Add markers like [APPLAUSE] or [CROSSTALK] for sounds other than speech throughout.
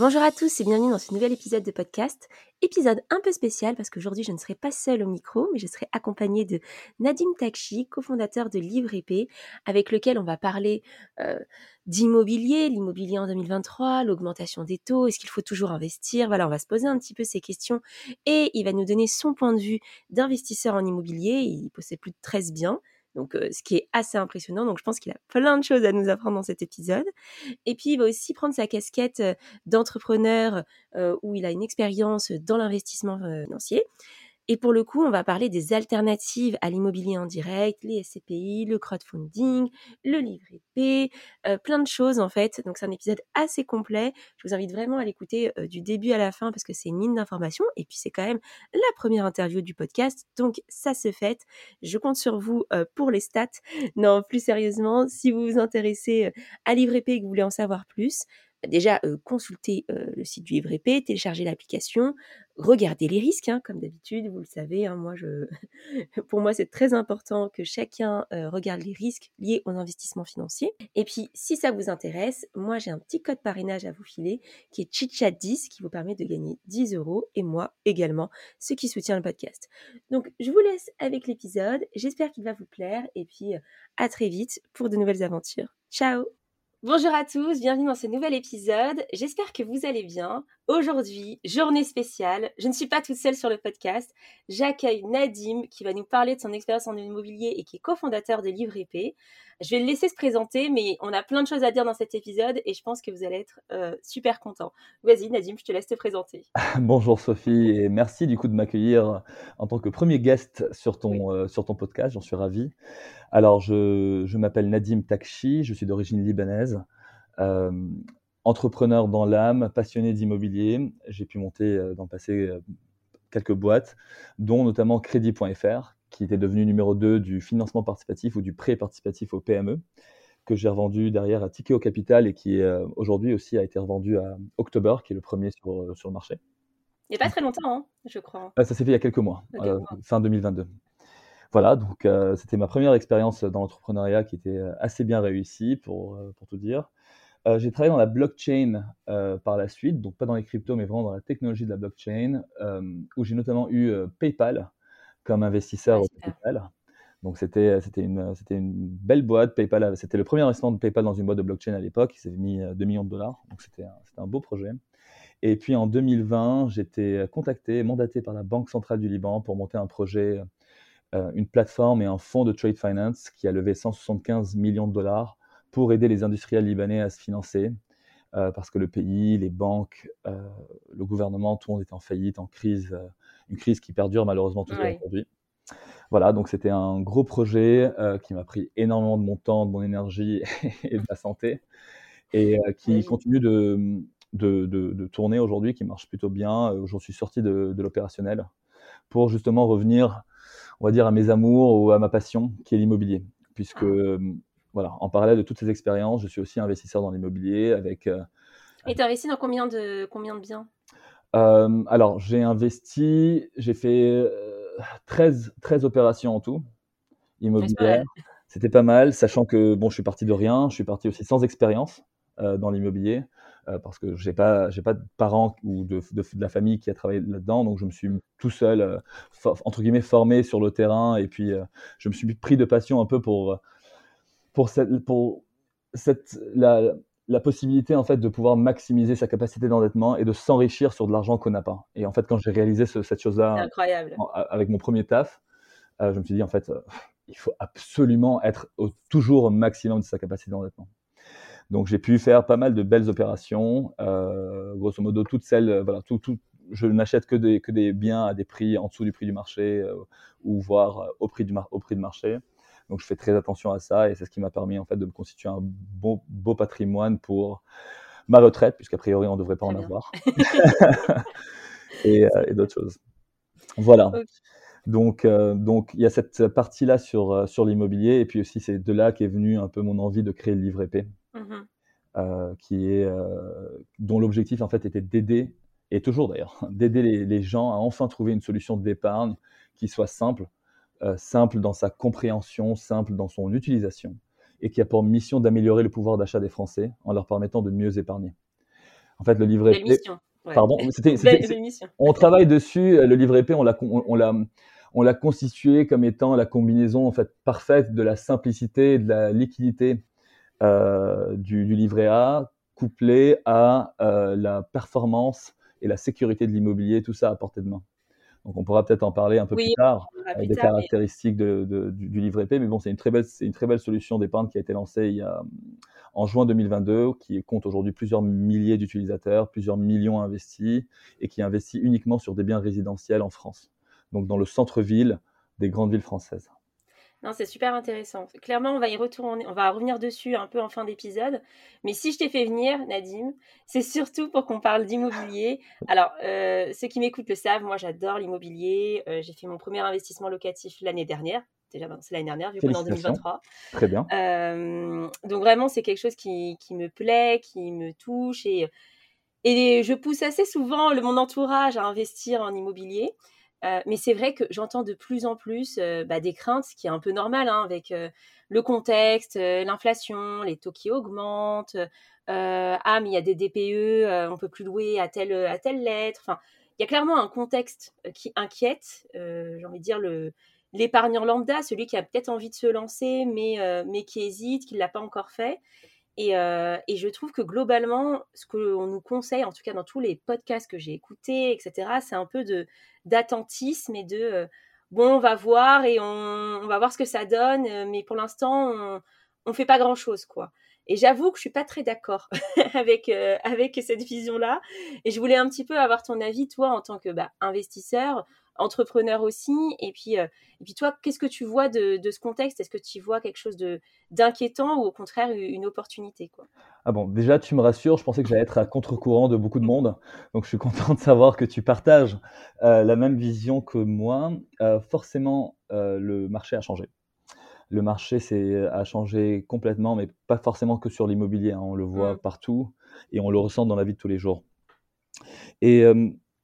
Bonjour à tous et bienvenue dans ce nouvel épisode de podcast. Épisode un peu spécial parce qu'aujourd'hui je ne serai pas seule au micro, mais je serai accompagnée de Nadim Takchi, cofondateur de Livre Épée, avec lequel on va parler euh, d'immobilier, l'immobilier en 2023, l'augmentation des taux, est-ce qu'il faut toujours investir? Voilà, on va se poser un petit peu ces questions et il va nous donner son point de vue d'investisseur en immobilier. Il possède plus de 13 biens. Donc, ce qui est assez impressionnant. Donc, je pense qu'il a plein de choses à nous apprendre dans cet épisode. Et puis, il va aussi prendre sa casquette d'entrepreneur où il a une expérience dans l'investissement financier. Et pour le coup, on va parler des alternatives à l'immobilier en direct, les SCPI, le crowdfunding, le livret P, euh, plein de choses en fait. Donc c'est un épisode assez complet. Je vous invite vraiment à l'écouter euh, du début à la fin parce que c'est une mine d'informations. Et puis c'est quand même la première interview du podcast. Donc ça se fait. Je compte sur vous euh, pour les stats. Non, plus sérieusement, si vous vous intéressez à livret P et que vous voulez en savoir plus, déjà consulter le site du livre épée, télécharger l'application, regarder les risques, hein, comme d'habitude, vous le savez. Hein, moi, je, [LAUGHS] pour moi, c'est très important que chacun regarde les risques liés aux investissements financiers. Et puis, si ça vous intéresse, moi, j'ai un petit code parrainage à vous filer qui est ChitChat10 qui vous permet de gagner 10 euros et moi également, ce qui soutient le podcast. Donc, je vous laisse avec l'épisode. J'espère qu'il va vous plaire et puis à très vite pour de nouvelles aventures. Ciao Bonjour à tous, bienvenue dans ce nouvel épisode. J'espère que vous allez bien. Aujourd'hui, journée spéciale. Je ne suis pas toute seule sur le podcast. J'accueille Nadim qui va nous parler de son expérience en immobilier et qui est cofondateur de Livre Épée. Je vais le laisser se présenter, mais on a plein de choses à dire dans cet épisode et je pense que vous allez être euh, super content. Vas-y Nadim, je te laisse te présenter. [LAUGHS] Bonjour Sophie et merci du coup de m'accueillir en tant que premier guest sur ton, euh, sur ton podcast. J'en suis ravi. Alors, je, m'appelle Nadim Takchi, je suis d'origine libanaise, euh, entrepreneur dans l'âme, passionné d'immobilier. J'ai pu monter euh, dans le passé euh, quelques boîtes, dont notamment Crédit.fr, qui était devenu numéro 2 du financement participatif ou du prêt participatif au PME, que j'ai revendu derrière à Tikeo Capital et qui aujourd'hui aussi a été revendu à October, qui est le premier sur, sur le marché. Il n'y a pas très longtemps, hein, je crois. ça s'est fait il y a quelques mois, fin 2022. Voilà, donc euh, c'était ma première expérience dans l'entrepreneuriat qui était euh, assez bien réussie, pour, euh, pour tout dire. j'ai travaillé dans la blockchain par la suite, donc pas dans les cryptos, mais vraiment dans la technologie de la blockchain, où j'ai notamment eu PayPal comme investisseur au PayPal. Donc c'était c'était une c'était une belle boîte PayPal. C'était le premier investissement de PayPal dans une boîte de blockchain à l'époque. Il s'est mis 2 millions de dollars. Donc c'était c'était un beau projet. Et puis en 2020, j'étais contacté, mandaté par la Banque centrale du Liban pour monter un projet euh, une plateforme et un fonds de trade finance qui a levé 175 millions de dollars pour aider les industriels libanais à se financer. Euh, parce que le pays, les banques, euh, le gouvernement, tout le monde est en faillite, en crise, une crise qui perdure malheureusement toujours aujourd'hui. Voilà, donc c'était un gros projet qui m'a pris énormément de mon temps, de mon énergie [LAUGHS] et de ma santé, et qui continue de, de, de, tourner aujourd'hui, qui marche plutôt bien. J'en suis sorti de, de l'opérationnel pour justement revenir on va dire, à mes amours ou à ma passion, qui est l'immobilier. Puisque, ah. euh, voilà, en parallèle de toutes ces expériences, je suis aussi investisseur dans l'immobilier avec. Euh, Et tu as investi dans combien de, combien de biens? Euh, Alors, j'ai investi, j'ai fait 13, 13 opérations en tout, immobilières. C'était pas mal, sachant que bon, je suis parti de rien, je suis parti aussi sans expérience dans l'immobilier. Euh, parce que j'ai pas j'ai pas de parents ou de, de, la famille qui a travaillé là-dedans, donc je me suis tout seul euh, entre guillemets formé sur le terrain et puis euh, je me suis pris de passion un peu pour pour cette pour cette la, la possibilité en fait de pouvoir maximiser sa capacité d'endettement et de s'enrichir sur de l'argent qu'on n'a pas. Et en fait, quand j'ai réalisé cette chose-là avec mon premier taf, je me suis dit en fait, il faut absolument être au, toujours au maximum de sa capacité d'endettement. Donc j'ai pu faire pas mal de belles opérations, euh, grosso modo toutes celles, euh, voilà, tout, tout, je n'achète que des, que des biens à des prix en dessous du prix du marché euh, ou voire au prix, du au prix de marché. Donc je fais très attention à ça et c'est ce qui m'a permis en fait de me constituer un beau, beau patrimoine pour ma retraite, puisqu'a priori on ne devrait pas en avoir, [LAUGHS] et, et d'autres choses. Voilà. Donc, donc il y a cette partie-là sur, sur l'immobilier, et puis aussi c'est de là qu'est venue un peu mon envie de créer le livre épais, mmh qui est, dont l'objectif en fait était d'aider, et toujours d'ailleurs, [LAUGHS] d'aider les, les, gens à enfin trouver une solution d'épargne qui soit simple, simple dans sa compréhension, simple dans son utilisation, et qui a pour mission d'améliorer le pouvoir d'achat des Français en leur permettant de mieux épargner. En fait, le livret épais. Pardon, c'était, on travaille dessus. Le livret épais, on l'a, on, l'a, on l'a constitué comme étant la combinaison en fait parfaite de la simplicité et de la liquidité euh, du, livret A, couplé à euh, la performance et la sécurité de l'immobilier, tout ça à portée de main. Donc on pourra peut-être en parler un peu plus tard, avec des caractéristiques de, du, livret P. Mais bon, c'est une très belle, c'est une très belle solution d'épargne qui a été lancée il y a, en juin 2022, qui compte aujourd'hui plusieurs milliers d'utilisateurs, plusieurs millions investis, et qui investit uniquement sur des biens résidentiels en France. Donc dans le centre-ville des grandes villes françaises. Non, c'est super intéressant. Clairement, on va y retourner, on va revenir dessus un peu en fin d'épisode. Mais si je t'ai fait venir, Nadim, c'est surtout pour qu'on parle d'immobilier. Alors, euh, ceux qui m'écoutent le savent, moi j'adore l'immobilier. Euh, j'ai fait mon premier investissement locatif l'année dernière. Déjà, c'est l'année dernière, vu qu'on est en 2023. Très bien. Euh, donc vraiment, c'est quelque chose qui, qui, me plaît, qui me touche. Et, et je pousse assez souvent le, mon entourage à investir en immobilier. Euh, mais c'est vrai que j'entends de plus en plus euh, bah, des craintes, ce qui est un peu normal hein, avec euh, le contexte, l'inflation, les taux qui augmentent. ah, mais il y a des DPE, on peut plus louer à telle, à telle lettre. Enfin, il y a clairement un contexte qui inquiète, j'ai envie de dire, l'épargnant lambda, celui qui a peut-être envie de se lancer, mais, mais qui hésite, qui ne l'a pas encore fait. Et, et, je trouve que globalement, ce qu'on nous conseille, en tout cas dans tous les podcasts que j'ai écoutés, etc., c'est un peu d'attentisme et de euh, bon, on va voir et on, va voir ce que ça donne, euh, mais pour l'instant, on, on fait pas grand chose, quoi. Et j'avoue que je suis pas très d'accord [LAUGHS] avec euh, avec cette vision-là. Et je voulais un petit peu avoir ton avis, toi, en tant que bah, investisseur, entrepreneur aussi. Et puis, euh, et puis toi, qu'est-ce que tu vois de, ce contexte? Est-ce que tu vois quelque chose d'inquiétant ou au contraire une opportunité quoi? Ah bon, déjà tu me rassures. Je pensais que j'allais être à contre-courant de beaucoup de monde, donc je suis [LAUGHS] content de savoir que tu partages euh, la même vision que moi. Euh, forcément, le marché a changé. Le marché a changé complètement, mais pas forcément que sur l'immobilier. Hein. On le voit mmh. partout et on le ressent dans la vie de tous les jours. Et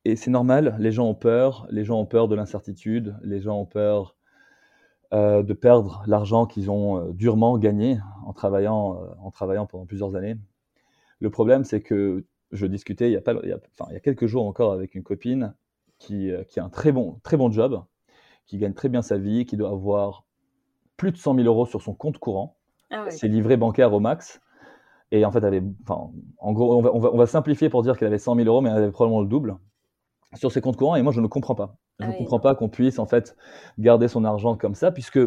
et c'est normal, les gens ont peur, les gens ont peur de l'incertitude, les gens ont peur euh, de perdre l'argent qu'ils ont euh, durement gagné en travaillant, euh, en travaillant pendant plusieurs années. Le problème, c'est que je discutais il y, a pas, il, y a, enfin, il y a quelques jours encore avec une copine qui, qui, a un très bon, très bon job, qui gagne très bien sa vie, qui doit avoir plus de 100 000 euros sur son compte courant. Ah C'est livré bancaire au max. Et en fait, elle avait, enfin, en gros, on va, on va, on va simplifier pour dire qu'elle avait 100 000 euros, mais elle avait probablement le double sur ses comptes courants et moi je ne comprends pas. Je ne ah comprends pas qu'on puisse en fait garder son argent comme ça puisque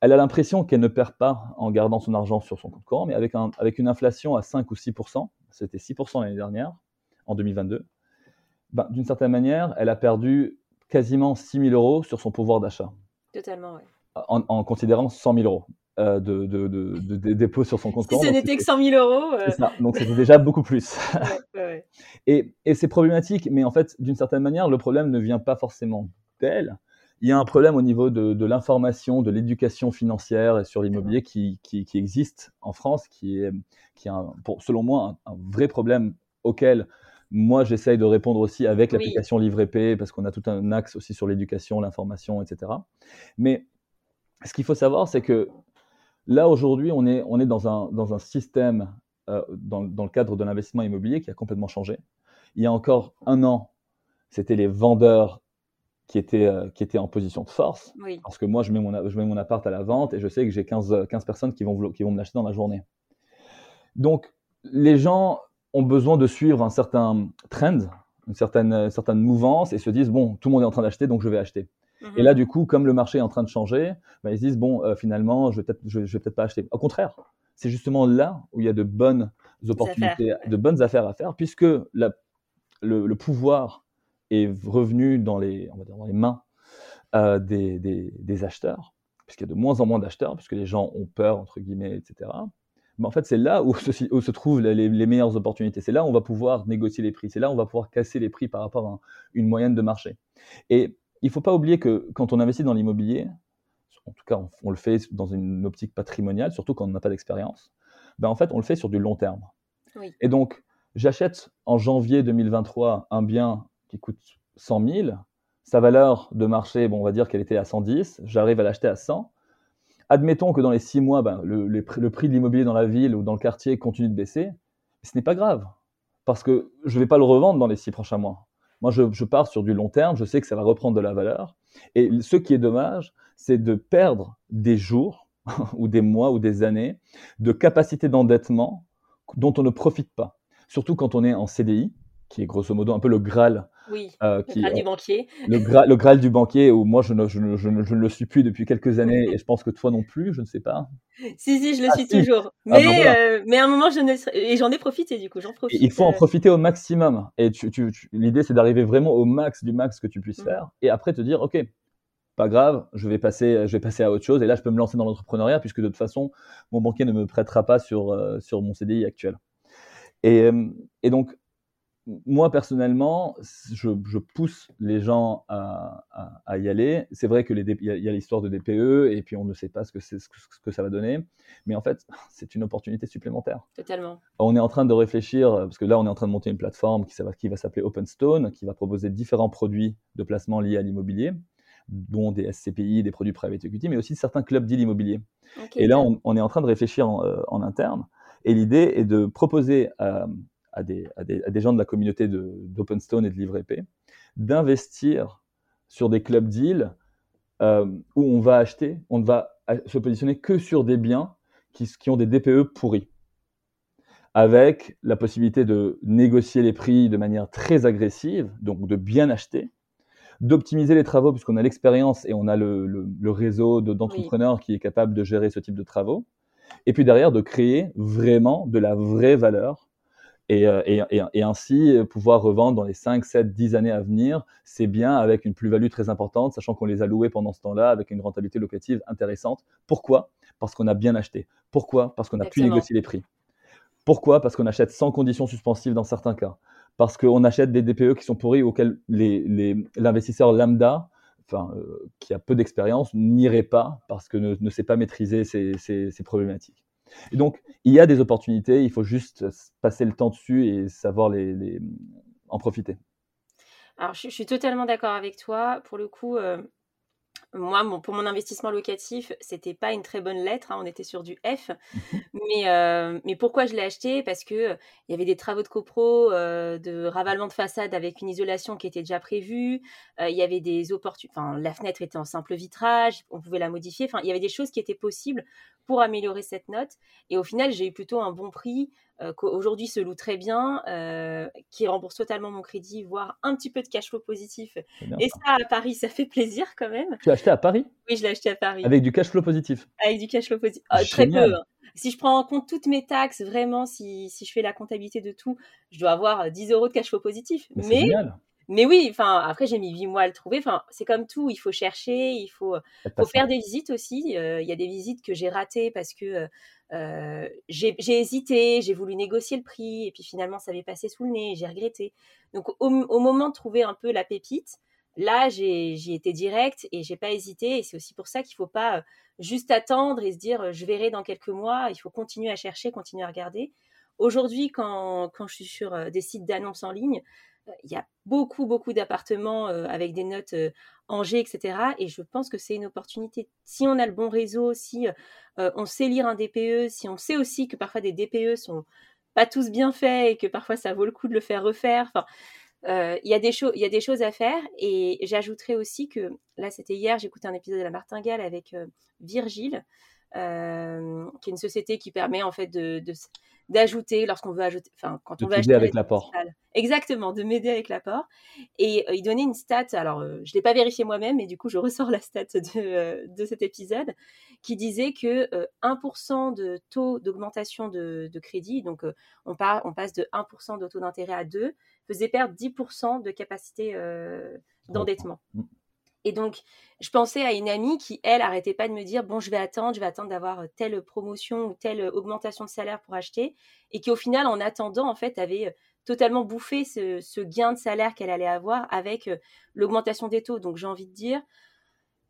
elle a l'impression qu'elle ne perd pas en gardant son argent sur son compte courant, mais avec, un, avec une inflation à 5 ou 6% c'était 6% l'année dernière, en 2022, ben, d'une certaine manière, elle a perdu quasiment 6 000 euros sur son pouvoir d'achat. Totalement, oui. En, en, considérant 100 000 euros. Euh, de, de, de, dépôts sur son compte si ce n'était que 100 000 euros. Euh. Donc c'était déjà beaucoup plus. [LAUGHS] Et, et c'est problématique, mais en fait, d'une certaine manière, le problème ne vient pas forcément d'elle. Il y a un problème au niveau de, l'information, de l'éducation financière et sur l'immobilier qui, qui, qui, existe en France, qui est, qui est un, pour, selon moi un, vrai problème auquel moi j'essaye de répondre aussi avec l'application Livre P parce qu'on a tout un axe aussi sur l'éducation, l'information, etc. Mais ce qu'il faut savoir, c'est que Là, aujourd'hui, on est, on est dans, un, dans un système, euh, dans, dans, le cadre de l'investissement immobilier, qui a complètement changé. Il y a encore un an, c'était les vendeurs qui étaient, euh, qui étaient en position de force. Parce que moi, je mets, mon, je mets mon appart à la vente et je sais que j'ai 15, 15 personnes qui vont, qui vont me l'acheter dans la journée. Donc, les gens ont besoin de suivre un certain trend, une certaine, certaine mouvance et se disent, bon, tout le monde est en train d'acheter, donc je vais acheter. Et là, mhm. du coup, comme le marché est en train de changer, bah, ils se disent bon, euh, finalement, je vais peut-être, je, vais peut-être pas acheter. Au contraire, c'est justement là où il y a de bonnes opportunités, de bonnes affaires à faire, puisque la, le, pouvoir est revenu dans les, on va dire, dans les mains euh, des, des, des, acheteurs, puisqu'il y a de moins en moins d'acheteurs, puisque les gens ont peur entre guillemets, etc. Mais en fait, c'est là où se, où se trouvent les, les, meilleures opportunités. C'est là où on va pouvoir négocier les prix. C'est là où on va pouvoir casser les prix par rapport à une moyenne de marché. Et il ne faut pas oublier que quand on investit dans l'immobilier, en tout cas on, le fait dans une optique patrimoniale, surtout quand on n'a pas d'expérience, ben en fait on le fait sur du long terme. Et donc j'achète en janvier 2023 un bien qui coûte 100 000, sa valeur de marché, bon, on va dire qu'elle était à 110, j'arrive à l'acheter à 100. Admettons que dans les six mois, ben, le, le, prix de l'immobilier dans la ville ou dans le quartier continue de baisser. Ce n'est pas grave, parce que je ne vais pas le revendre dans les six prochains mois. Moi, je, pars sur du long terme, je sais que ça va reprendre de la valeur. Et ce qui est dommage, c'est de perdre des jours [LAUGHS] ou des mois ou des années de capacité d'endettement dont on ne profite pas. Surtout quand on est en CDI, qui est grosso modo un peu le Graal. Oui, euh, le Graal du banquier. Le, le, Graal du banquier, où moi je ne, je, ne, je, ne, le suis plus depuis quelques années, et je pense que toi non plus, je ne sais pas. Si, si, je le ah, suis toujours. Ah, mais, ben euh, mais à un moment, je ne... et j'en ai profité du coup, j'en profite. il faut en euh. profiter au maximum. Et tu, tu, l'idée, c'est d'arriver vraiment au max du max que tu puisses mm. faire, et après te dire, OK, pas grave, je vais passer, je vais passer à autre chose, et là, je peux me lancer dans l'entrepreneuriat, puisque de toute façon, mon banquier ne me prêtera pas sur, sur mon CDI actuel. Et, et donc, moi, personnellement, je, pousse les gens à, y aller. C'est vrai qu'il y a, l'histoire de DPE et puis on ne sait pas ce que, ce, que ça va donner. Mais en fait, [LAUGHS] c'est une opportunité supplémentaire. Totalement. On est en train de réfléchir, parce que là, on est en train de monter une plateforme qui, qui va s'appeler OpenStone, qui va proposer différents produits de placement liés à l'immobilier, dont des SCPI, des produits private equity, mais aussi certains clubs deal immobiliers. et là, on, est en train de réfléchir en, euh, en interne. Et l'idée est de proposer à à des, gens de la communauté d'OpenStone et de Livre épée, d'investir sur des clubs deals euh, où on va acheter, on ne va se positionner que sur des biens qui, qui, ont des DPE pourris, avec la possibilité de négocier les prix de manière très agressive, donc de bien acheter, d'optimiser les travaux puisqu'on a l'expérience et on a le, réseau d'entrepreneurs qui est capable de gérer ce type de travaux, et puis derrière de créer vraiment de la vraie valeur euh, et, ainsi euh, pouvoir revendre dans les 5, 7, 10 années à venir, c'est bien avec une plus-value très importante, sachant qu'on les a loués pendant ce temps-là avec une rentabilité locative intéressante. Pourquoi? Parce qu'on a bien acheté. Pourquoi? Parce qu'on a pu négocier les prix. Pourquoi? Parce qu'on achète sans conditions suspensives dans certains cas. Parce qu'on achète des DPE qui sont pourris auxquels l'investisseur lambda, enfin, euh, qui a peu d'expérience, n'irait pas parce que ne, sait pas maîtriser ces problématiques. Et donc, il y a des opportunités, il faut juste passer le temps dessus et savoir les, en profiter. Alors, je, suis totalement d'accord avec toi. Pour le coup, euh, moi, pour mon investissement locatif, c'était pas une très bonne lettre. Hein, on était sur du F. [LAUGHS] Mais, euh, mais pourquoi je l'ai acheté? Parce que euh, il y avait des travaux de copro, euh, de ravalement de façade avec une isolation qui était déjà prévue. il y avait des opportunités. Enfin, la fenêtre était en simple vitrage. On pouvait la modifier. Enfin, il y avait des choses qui étaient possibles pour améliorer cette note. Et au final, j'ai eu plutôt un bon prix euh, qu'aujourd'hui se loue très bien, euh, qui rembourse totalement mon crédit, voire un petit peu de cash flow positif. et ça, à Paris, ça fait plaisir quand même. Tu l'as acheté à Paris? Oui, je l'ai acheté à Paris. Avec du cash flow positif Avec du cash flow positif. Ah, très peu. Hein. Si je prends en compte toutes mes taxes, vraiment, si, si, je fais la comptabilité de tout, je dois avoir 10 euros de cash flow positif. Mais, mais oui, enfin après j'ai mis 8 mois à le trouver. Enfin c'est comme tout, il faut chercher, il faut, faut faire des visites aussi. Euh, il y a des visites que j'ai ratées parce que euh, j'ai hésité, j'ai voulu négocier le prix et puis finalement ça avait passé sous le nez, j'ai regretté. Donc au, moment de trouver un peu la pépite, là j'ai été direct et j'ai pas hésité et c'est aussi pour ça qu'il faut pas euh, juste attendre et se dire euh, je verrai dans quelques mois. Il faut continuer à chercher, continuer à regarder. Aujourd'hui, quand, quand je suis sur des sites d'annonces en ligne, il y a beaucoup, beaucoup d'appartements avec des notes Angers, etc. Et je pense que c'est une opportunité. Si on a le bon réseau, si on sait lire un DPE, si on sait aussi que parfois des DPE sont pas tous bien faits et que parfois ça vaut le coup de le faire refaire. Enfin, il y, a des il y a des choses à faire. Et j'ajouterais aussi que, là c'était hier, j'écoutais un épisode de la Martingale avec Virgile, qui est une société qui permet en fait de d'ajouter lorsqu'on veut ajouter, enfin quand on veut acheter avec l'apport. Exactement, de m'aider avec l'apport. Et euh, il donnait une stat, alors euh, je l'ai pas vérifié moi-même, mais du coup je ressors la stat de, euh, de cet épisode, qui disait que 1% de taux d'augmentation de, de, crédit, donc on, part, on passe de 1% de taux d'intérêt à 2, faisait perdre 10% de capacité d'endettement. Mm. Et donc, je pensais à une amie qui, elle, arrêtait pas de me dire bon, je vais attendre, je vais attendre d'avoir telle promotion ou telle augmentation de salaire pour acheter, et qui, au final, en attendant, en fait, avait totalement bouffé ce, gain de salaire qu'elle allait avoir avec l'augmentation des taux. Donc j'ai envie de dire,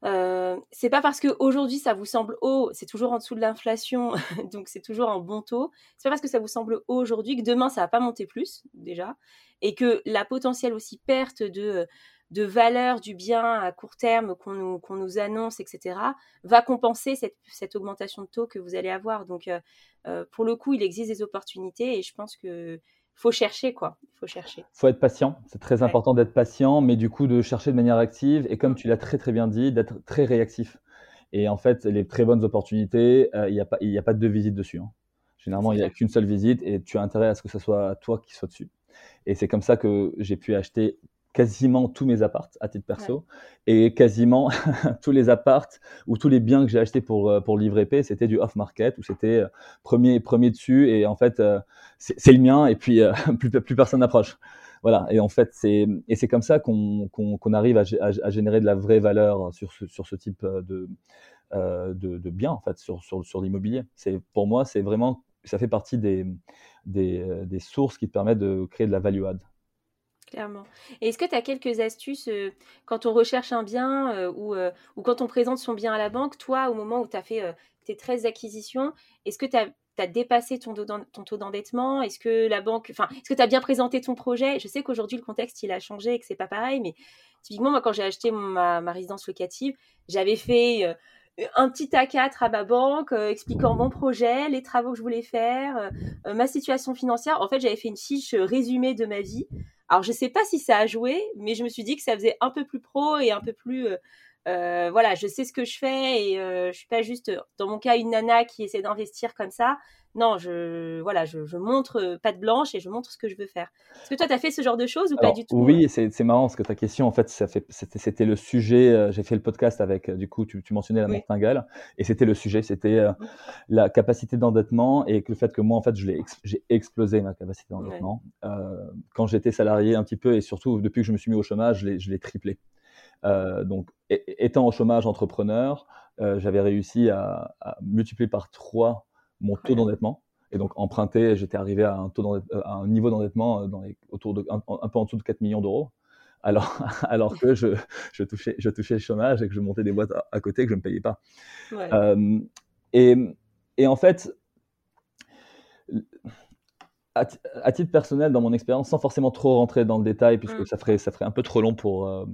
c'est pas parce qu'aujourd'hui ça vous semble haut, c'est toujours en dessous de l'inflation, [LAUGHS] donc c'est toujours un bon taux. C'est pas parce que ça vous semble haut aujourd'hui que demain ça va pas monter plus déjà, et que la potentielle aussi perte de de valeur du bien à court terme qu'on nous, qu'on nous annonce, etc., va compenser cette, cette, augmentation de taux que vous allez avoir. Donc, pour le coup, il existe des opportunités et je pense que faut chercher quoi. Il faut chercher. Faut être patient. C'est très important d'être patient, mais du coup de chercher de manière active et comme mm. tu l'as très très bien dit, d'être très réactif. Et en fait, les très bonnes opportunités, euh, il n'y a pas il a pas de deux visites dessus. Hein. Généralement, il n'y a qu'une seule visite et tu as intérêt à ce que ce soit toi qui sois dessus. Et c'est comme ça que j'ai pu acheter quasiment tous mes apparts à titre perso et quasiment [LAUGHS] tous les apparts ou tous les biens que j'ai achetés pour euh, pour livrer P, c'était du off market ou c'était euh, premier premier dessus et en fait euh, c'est le mien et puis [LAUGHS] plus plus personne n'approche. Voilà et en fait c'est et c'est comme ça qu'on qu'on arrive à, à, générer de la vraie valeur sur ce sur ce type de de, de biens en fait sur sur, sur l'immobilier. C'est pour moi c'est vraiment ça fait partie des, des, des sources qui te permettent de créer de la value add. Clairement. Et est-ce que tu as quelques astuces euh, quand on recherche un bien euh, ou, euh, ou, quand on présente son bien à la banque, toi, au moment où tu as fait tes 13 acquisitions, est-ce que tu as, dépassé ton, taux d'endettement? Est-ce que la banque, enfin, est-ce que tu as bien présenté ton projet? Je sais qu'aujourd'hui, le contexte, il a changé et que c'est pas pareil, mais typiquement, moi, quand j'ai acheté ma, résidence locative, j'avais fait un petit A4 à ma banque expliquant mon projet, les travaux que je voulais faire, ma situation financière. En fait, j'avais fait une fiche résumée de ma vie alors, je sais pas si ça a joué, mais je me suis dit que ça faisait un peu plus pro et un peu plus. Euh, euh, voilà, je sais ce que je fais et euh, je suis pas juste, dans mon cas, une nana qui essaie d'investir comme ça. Non, je, voilà, je, je montre patte blanche et je montre ce que je veux faire. Est-ce que toi, tu as fait ce genre de choses ou pas du tout? Oui, c'est marrant parce que ta question, en fait, c'était le sujet. J'ai fait le podcast avec, du coup, tu, mentionnais la martingale et c'était le sujet, c'était la capacité d'endettement et le fait que moi, en fait, j'ai explosé ma capacité d'endettement. quand j'étais salarié un petit peu et surtout depuis que je me suis mis au chômage, je l'ai triplé. Euh, donc, étant au chômage entrepreneur, euh, j'avais réussi à, multiplier par 3 mon taux d'endettement. Et donc, emprunté, j'étais arrivé à un, taux euh, à un niveau d'endettement dans les, autour de, un, peu en dessous de 4 millions d'euros. Alors, [LAUGHS] alors que je, je, touchais, je touchais le chômage et que je montais des boîtes à, côté que je ne payais pas. et, et en fait, à, titre personnel, dans mon expérience, sans forcément trop rentrer dans le détail, puisque mm. ça, ferait, ça ferait un peu trop long pour, euh,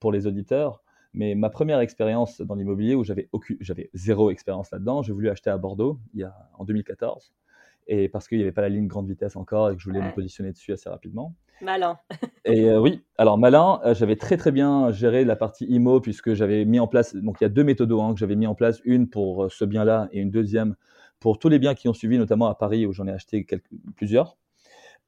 pour les auditeurs, mais ma première expérience dans l'immobilier, où j'avais, j'avais zéro expérience là-dedans, j'ai voulu acheter à Bordeaux il y a, en 2014, et parce qu'il n'y avait pas la ligne grande vitesse encore et que je voulais me positionner dessus assez rapidement. Malin. [LAUGHS] et euh, oui, alors malin, euh, j'avais très très bien géré la partie IMO, puisque j'avais mis en place, donc il y a deux méthodes hein, que j'avais mis en place, une pour ce bien-là et une deuxième pour tous les biens qui ont suivi, notamment à Paris où j'en ai acheté plusieurs.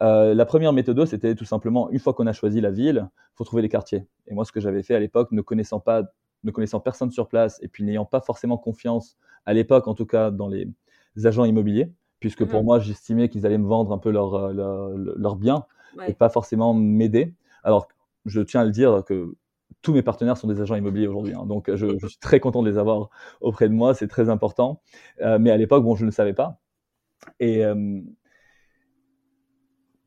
Euh, la première méthode, c'était tout simplement, une fois qu'on a choisi la ville, il faut trouver les quartiers. Et moi, ce que j'avais fait à l'époque, ne connaissant pas, ne connaissant personne sur place, et puis n'ayant pas forcément confiance, à l'époque en tout cas, dans les agents immobiliers, puisque pour mmh. moi, j'estimais qu'ils allaient me vendre un peu leurs euh, leur, leur biens et pas forcément m'aider. Alors, je tiens à le dire que tous mes partenaires sont des agents immobiliers aujourd'hui. Hein. donc, je, suis très content de les avoir auprès de moi. C'est très important. Euh, mais à l'époque, bon, je ne savais pas. Et, euh,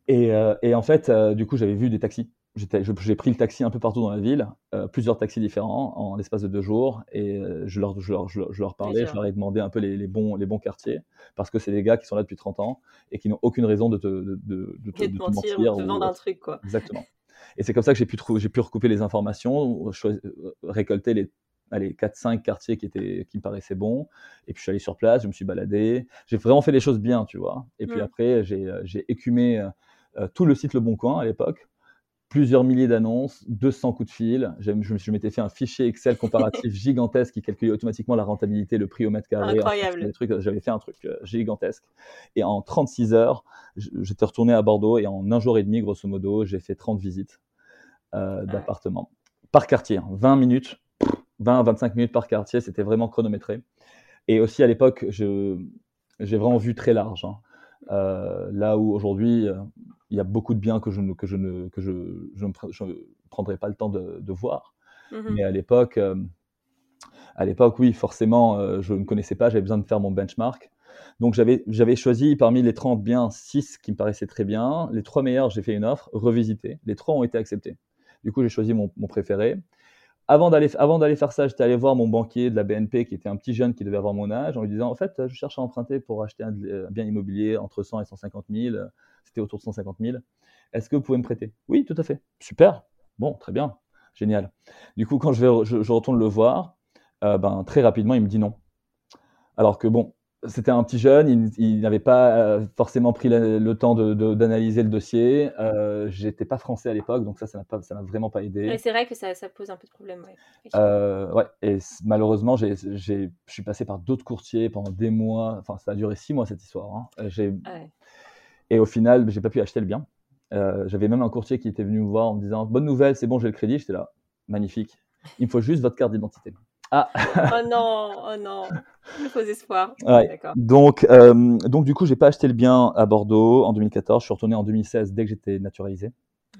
euh, et, en fait, du coup, j'avais vu des taxis. J'ai pris le taxi un peu partout dans la ville, plusieurs taxis différents en l'espace de deux jours, et je leur, je, leur, je, leur, parlais, je leur ai demandé un peu les, bons, les bons quartiers, parce que c'est des gars qui sont là depuis 30 ans et qui n'ont aucune raison de te, de, de, de, te, mentir, ou de te vendre un truc. Quoi. Exactement. Et c'est comme ça que j'ai pu, j'ai pu recouper les informations, euh, récolter les allez, 4-5 quartiers qui, étaient, qui me paraissaient bons. Et puis je suis allé sur place, je me suis baladé. J'ai vraiment fait les choses bien, tu vois. Et puis mmh. après, j'ai, euh, j'ai écumé euh, tout le site Le Bon Coin à l'époque plusieurs milliers d'annonces, 200 coups de fil. Je, je, m'étais fait un fichier Excel comparatif [LAUGHS] gigantesque qui calculait automatiquement la rentabilité, le prix au mètre carré. Incroyable. J'avais fait un truc euh, gigantesque. Et en 36 heures, j'étais retourné à Bordeaux et en un jour et demi, grosso modo, j'ai fait 30 visites euh, d'appartements par quartier. 20 hein. minutes, 20 à 25 minutes par quartier, c'était vraiment chronométré. Et aussi à l'époque, j'ai vraiment vu très large. Hein. Euh, là où aujourd'hui, il y a beaucoup de biens que je ne, que je ne, que je, je ne prendrai pas le temps de, de voir. Mmh Mais à l'époque, euh, à l'époque, oui, forcément, euh, je ne connaissais pas, j'avais besoin de faire mon benchmark. Donc j'avais choisi parmi les 30 biens 6 qui me paraissaient très bien. Les trois meilleurs, j'ai fait une offre, revisité. Les trois ont été acceptés. Du coup, j'ai choisi mon, préféré. Avant d'aller avant d'aller faire ça, j'étais allé voir mon banquier de la BNP qui était un petit jeune qui devait avoir mon âge en lui disant en fait, je cherche à emprunter pour acheter un, bien immobilier entre 100 et 150 000. C'était autour de 150 000. Est-ce que vous pouvez me prêter? Oui, tout à fait. Super. Bon, très bien. Génial. Du coup, quand je, vais, je, retourne le voir, euh, ben, très rapidement, il me dit non. Alors que bon, c'était un petit jeune, il, n'avait pas euh, forcément pris le, temps d'analyser le dossier. Euh, J'étais pas français à l'époque, donc ça, ça n'a vraiment pas aidé. c'est vrai que ça, pose un peu de problème. Ouais, euh, ouais et malheureusement, je suis passé par d'autres courtiers pendant des mois. Enfin, ça a duré six mois cette histoire. Hein. Et au final, j'ai pas pu acheter le bien. J'avais même un courtier qui était venu me voir en me disant Bonne nouvelle, c'est bon, j'ai le crédit. J'étais là, magnifique. Il me faut juste votre carte d'identité. Ah. oh non, oh non, faux espoir. Donc, euh, donc du coup, j'ai pas acheté le bien à Bordeaux en 2014. Je suis retourné en 2016 dès que j'étais naturalisé.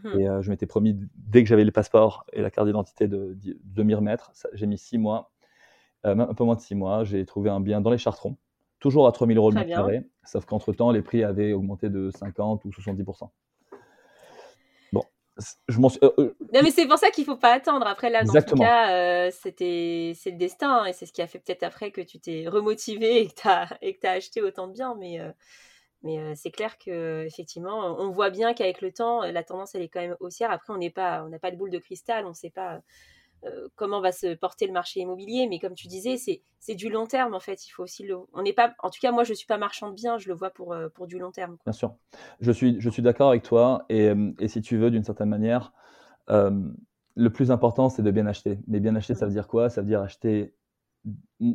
Mhm. Et euh, je m'étais promis, dès que j'avais le passeport et la carte d'identité, de, de, m'y remettre. J'ai mis six mois, euh, un peu moins de six mois. J'ai trouvé un bien dans les Chartrons, toujours à 3000 euros le mètre carré. Sauf qu'entre-temps, les prix avaient augmenté de 50 ou 70% je m'en euh, euh, non, mais c'est pour ça qu'il faut pas attendre. Après, là, dans ce cas, euh, c'était, c'est le destin. et c'est ce qui a fait peut-être après que tu t'es remotivé et que tu as, as acheté autant de biens. Mais, mais c'est clair que effectivement, on voit bien qu'avec le temps, la tendance, elle est quand même haussière. Après, on n'est pas, on n'a pas de boule de cristal. On ne sait pas euh, comment va se porter le marché immobilier. Mais comme tu disais, c'est du long terme en fait. Il faut aussi le. On n'est pas. En tout cas, moi, je suis pas marchand de biens. Je le vois pour euh, pour du long terme. Bien sûr. Je suis je suis d'accord avec toi. Et, euh, et, si tu veux, d'une certaine manière, le plus important, c'est de bien acheter. Mais bien acheter, ça veut dire quoi? Ça veut dire acheter.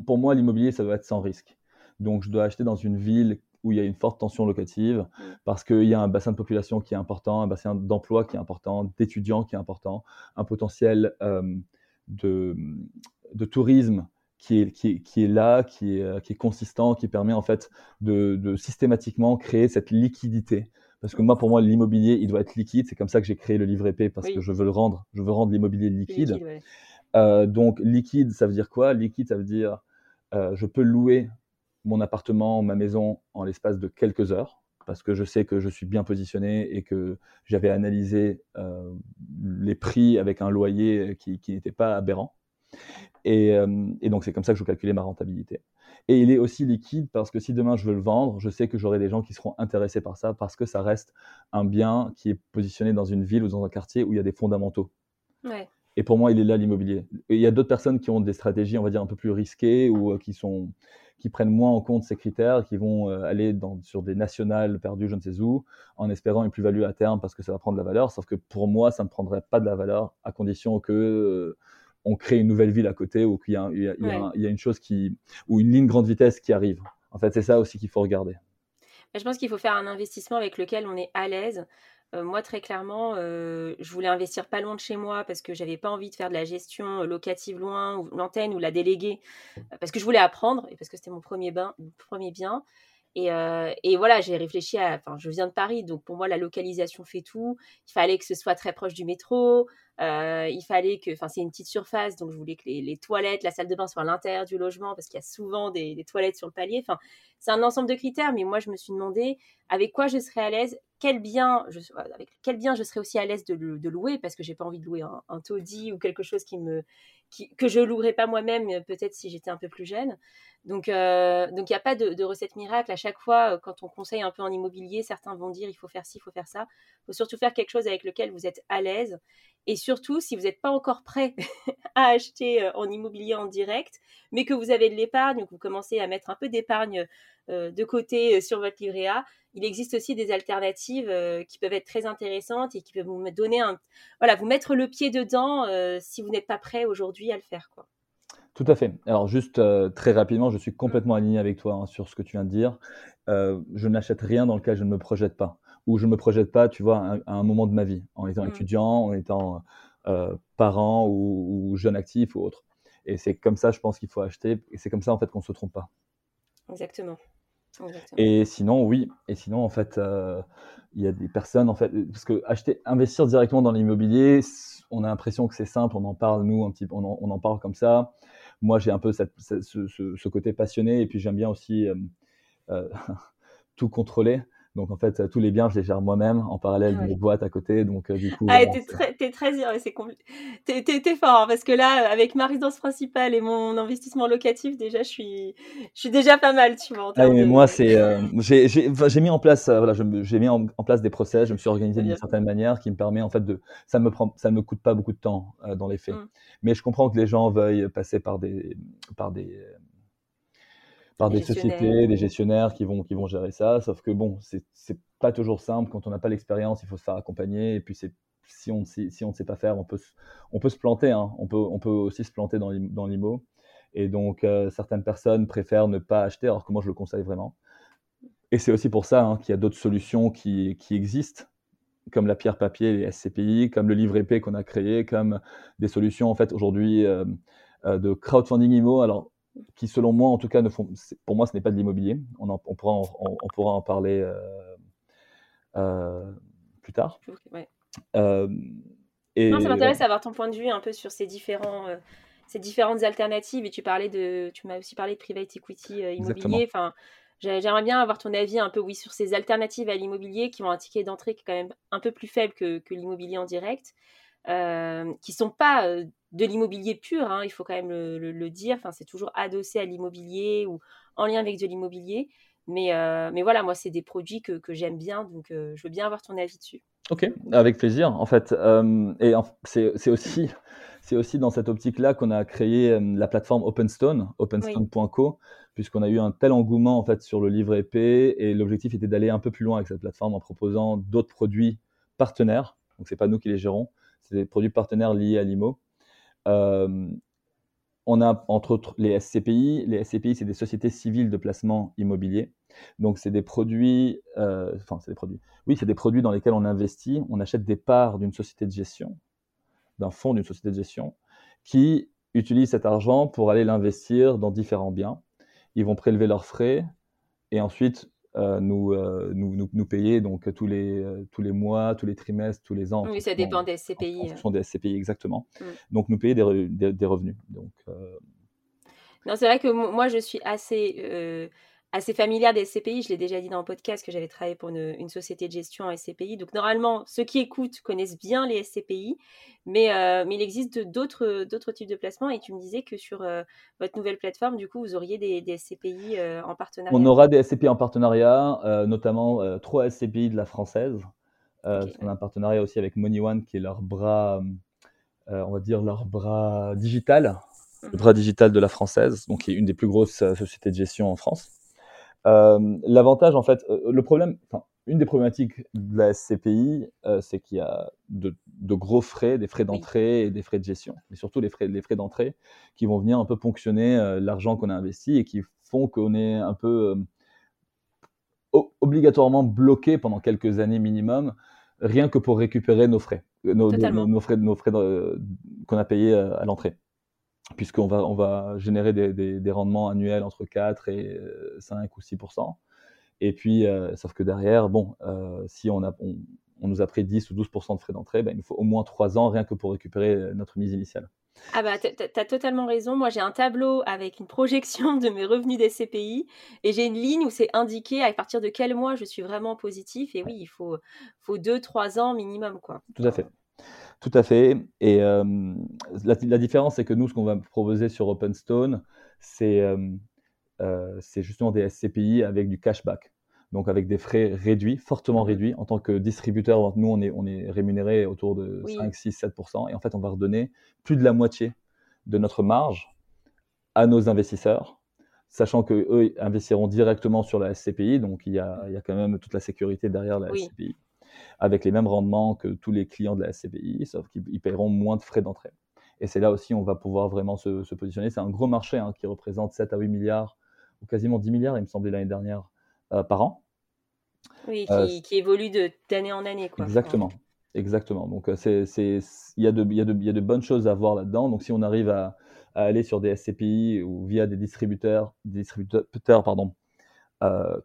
Pour moi, l'immobilier, ça doit être sans risque. Donc, je dois acheter dans une ville où il y a une forte tension locative, mm. parce qu'il y a un bassin de population qui est important, un bassin d'emploi qui est important, d'étudiants qui est important, un potentiel euh, de, de, tourisme qui est, qui, qui est là, qui est, qui est, consistant, qui permet en fait de, de, systématiquement créer cette liquidité. Parce que moi, pour moi, l'immobilier, il doit être liquide. C'est comme ça que j'ai créé le livre épais, parce que je veux le rendre, je veux rendre l'immobilier liquide. euh, donc, liquide, ça veut dire quoi? Liquide, ça veut dire euh, je peux louer mon appartement, ma maison en l'espace de quelques heures, parce que je sais que je suis bien positionné et que j'avais analysé euh, les prix avec un loyer qui, n'était pas aberrant. Euh, et, donc c'est comme ça que je calculais ma rentabilité. Et il est aussi liquide parce que si demain je veux le vendre, je sais que j'aurai des gens qui seront intéressés par ça parce que ça reste un bien qui est positionné dans une ville ou dans un quartier où il y a des fondamentaux. Et pour moi, il est là l'immobilier. Il y a d'autres personnes qui ont des stratégies, on va dire, un peu plus risquées ou euh, qui sont qui prennent moins en compte ces critères, qui vont euh, aller dans, sur des nationales perdues je ne sais où, en espérant une plus-value à terme parce que ça va prendre de la valeur. Sauf que pour moi, ça ne prendrait pas de la valeur à condition que euh, on crée une nouvelle ville à côté ou qu'il y, y, a une chose qui ou une ligne grande vitesse qui arrive. En fait, c'est ça aussi qu'il faut regarder. Je pense qu'il faut faire un investissement avec lequel on est à l'aise. Moi, très clairement, je voulais investir pas loin de chez moi parce que j'avais pas envie de faire de la gestion locative loin, ou l'antenne ou la déléguer, parce que je voulais apprendre et parce que c'était mon premier bien. Et, euh, et voilà, j'ai réfléchi à. Enfin, je viens de Paris, donc pour moi, la localisation fait tout. Il fallait que ce soit très proche du métro. Euh, il fallait que. Enfin, c'est une petite surface, donc je voulais que les, toilettes, la salle de bain soient à l'intérieur du logement, parce qu'il y a souvent des, toilettes sur le palier. Enfin, c'est un ensemble de critères, mais moi, je me suis demandé avec quoi je serais à l'aise, quel bien, je, avec quel bien je serais aussi à l'aise de, de, louer, parce que j'ai pas envie de louer un, un taudis ou quelque chose qui me, que je louerais pas moi-même, peut-être si j'étais un peu plus jeune. Donc, euh, donc il n'y a pas de, recette miracle. À chaque fois, euh, quand on conseille un peu en immobilier, certains vont dire il faut faire ci, il faut faire ça. Il faut surtout faire quelque chose avec lequel vous êtes à l'aise. Et surtout, si vous n'êtes pas encore prêt [LAUGHS] à acheter euh, en immobilier en direct, mais que vous avez de l'épargne que vous commencez à mettre un peu d'épargne de côté sur votre livret A, il existe aussi des alternatives qui peuvent être très intéressantes et qui peuvent vous donner un, voilà, vous mettre le pied dedans si vous n'êtes pas prêt aujourd'hui à le faire, quoi. Tout à fait. Alors juste euh, très rapidement, je suis complètement aligné avec toi hein, sur ce que tu viens de dire. Euh, je n'achète rien dans lequel je ne me projette pas. Ou je ne me projette pas, tu vois, à, un moment de ma vie, en étant mmh. étudiant, en étant euh, parent ou, jeune actif ou autre. Et c'est comme ça, je pense qu'il faut acheter. Et c'est comme ça, en fait, qu'on ne se trompe pas. Exactement. Et sinon, oui. Et sinon, en fait, il y a des personnes, en fait, parce que acheter, investir directement dans l'immobilier, on a l'impression que c'est simple. On en parle, nous, un petit, on on en parle comme ça moi, j'ai un peu ce, côté passionné et puis j'aime bien aussi euh, [LAUGHS] tout contrôler. Donc en fait, tous les biens, je les gère moi-même en parallèle ah d'une boîte à côté. Donc euh, du coup. Ah, t'es très, t'es très, c'est t'es, t'es, fort hein, parce que là, avec ma résidence principale et mon investissement locatif, déjà, je suis, je suis déjà pas mal, tu vois. Ah, mais moi, c'est, euh, j'ai, j'ai, j'ai mis en place, euh, voilà, j'ai mis en, place des process. Je me suis organisé d'une certaine manière qui me permet en fait de, ça me prend, ça me coûte pas beaucoup de temps dans les faits. Mmh. Mais je comprends que les gens veuillent passer par des, par des par des, sociétés, des gestionnaires qui vont, qui vont gérer ça. Sauf que bon, c'est pas toujours simple. Quand on n'a pas l'expérience, il faut se faire accompagner. Et puis, si on, si, si on ne sait pas faire, on peut, on peut se planter. Hein. On, peut, on peut aussi se planter dans l'IMO. Et donc, euh, certaines personnes préfèrent ne pas acheter, alors que moi, je le conseille vraiment. Et c'est aussi pour ça hein, qu'il y a d'autres solutions qui, qui, existent, comme la pierre papier, les SCPI, comme le livre épais qu'on a créé, comme des solutions, en fait, aujourd'hui, euh, euh, de crowdfunding IMO. Alors, qui selon moi en tout cas ne font pour moi ce n'est pas de l'immobilier. On, on, pourra en, on, pourra en parler euh, euh, plus tard. Euh, et non, ça m'intéresse d'avoir ton point de vue un peu sur ces différents ces différentes alternatives. Et tu parlais de tu m'as aussi parlé de private equity immobilier. Enfin J'aimerais bien avoir ton avis un peu oui, sur ces alternatives à l'immobilier qui ont un ticket d'entrée qui est quand même un peu plus faible que, que l'immobilier en direct, qui sont pas de l'immobilier pur, hein, il faut quand même le, dire. Enfin, c'est toujours adossé à l'immobilier ou en lien avec de l'immobilier. Mais, euh, mais voilà, moi, c'est des produits que, j'aime bien, donc euh, je veux bien avoir ton avis dessus. Ok, avec plaisir. En fait, euh, et c'est aussi, [LAUGHS] c'est aussi dans cette optique-là qu'on a créé la plateforme OpenStone, openstone.co, puisqu'on a eu un tel engouement en fait sur le livre épais, et l'objectif était d'aller un peu plus loin avec cette plateforme en proposant d'autres produits partenaires. Donc, c'est pas nous qui les gérons, c'est des produits partenaires liés à l'IMO. Euh, on a entre autres les SCPI. Les SCPI, c'est des sociétés civiles de placement immobilier. Donc, c'est des produits, euh, enfin, c'est des produits. Oui, c'est des produits dans lesquels on investit. On achète des parts d'une société de gestion, d'un fonds d'une société de gestion, qui utilise cet argent pour aller l'investir dans différents biens. Ils vont prélever leurs frais et ensuite euh, nous, euh, nous, nous, nous, payer donc tous les, euh, tous les mois, tous les trimestres, tous les ans. Oui, ça dépend des SCPI. En, fonction des SCPI, exactement. Mm. Donc, nous payer des, des, des revenus. Donc, non, c'est vrai que moi, je suis assez assez familière des SCPI. Je l'ai déjà dit dans le podcast que j'avais travaillé pour une, société de gestion en SCPI. Donc normalement, ceux qui écoutent connaissent bien les SCPI, mais, euh, mais il existe d'autres, d'autres types de placements. Et tu me disais que sur euh, votre nouvelle plateforme, du coup, vous auriez des, SCPI euh, en partenariat. On aura des SCPI en partenariat, notamment trois SCPI de la française. On a un partenariat aussi avec MoneyOne, qui est leur bras, on va dire leur bras digital le mhm. bras digital de la française, donc qui est une des plus grosses sociétés de gestion en France. Euh, l'avantage, en fait, euh, le problème, enfin, une des problématiques de la SCPI, euh, c'est qu'il y a de, gros frais, des frais d'entrée et des frais de gestion, mais surtout les frais, les frais d'entrée qui vont venir un peu ponctionner l'argent qu'on a investi et qui font qu'on est un peu obligatoirement bloqué pendant quelques années minimum, rien que pour récupérer nos frais, nos, nos frais, nos frais qu'on a payés à l'entrée puisqu'on va, on va générer des, des, rendements annuels entre 4 et 5 euh, ou 6 Et puis, euh, sauf que derrière, bon, euh, si on, a, on, nous a pris 10 ou 12% de frais d'entrée, ben, il nous faut au moins 3 ans rien que pour récupérer notre mise initiale. Ah bah, tu as totalement raison. Moi, j'ai un tableau avec une projection [LAUGHS] de mes revenus des CPI et j'ai une ligne où c'est indiqué à partir de quel mois je suis vraiment positif. Et oui, il faut, faut 2-3 ans minimum. Quoi. Tout à fait. Tout à fait. Et euh, la, différence, c'est que nous, ce qu'on va proposer sur OpenStone, c'est euh, euh, justement des SCPI avec du cashback. Donc avec des frais réduits, fortement réduits. En tant que distributeur, nous, on est, on est rémunéré autour de 5, 6, 7% Et en fait, on va redonner plus de la moitié de notre marge à nos investisseurs, sachant qu'eux investiront directement sur la SCPI. Donc il y, a, il y a quand même toute la sécurité derrière la SCPI avec les mêmes rendements que tous les clients de la SCPI, sauf qu'ils paieront moins de frais d'entrée. Et c'est là aussi on va pouvoir vraiment se, positionner. C'est un gros marché hein, qui représente 7 à 8 milliards, ou quasiment 10 milliards, il me semblait, l'année dernière, euh, par an. Oui, euh, qui, évolue d'année en année. Quoi. Exactement. Exactement. Donc, euh, il y, a de, y, a de, y a de bonnes choses à voir là-dedans. Donc, si on arrive à, aller sur des SCPI ou via des distributeurs, distributeurs pardon,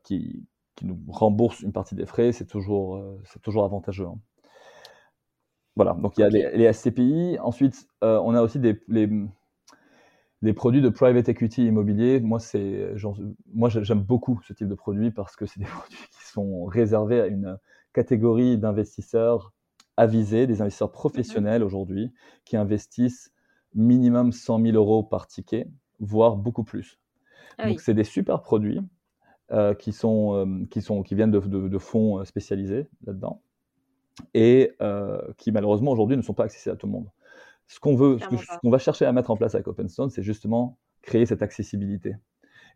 qui, qui nous rembourse une partie des frais, c'est toujours, euh, c'est toujours avantageux. Hein. Voilà, donc il y a les, SCPI. Ensuite, euh, on a aussi des, les, les produits de private equity immobilier, moi, c'est, moi, j'aime beaucoup ce type de produits parce que c'est des [LAUGHS] produits qui sont réservés à une catégorie d'investisseurs avisés, des investisseurs professionnels aujourd'hui, qui investissent minimum 100 000 euros par ticket, voire beaucoup plus. Ah Donc, c'est des super produits euh, qui, sont, euh, qui, sont, qui viennent de, de, fonds euh, spécialisés là-dedans et qui, malheureusement, aujourd'hui, ne sont pas accessibles à tout le monde. Ce qu'on veut, ce qu'on va chercher à mettre en place avec OpenStone, c'est justement créer cette accessibilité.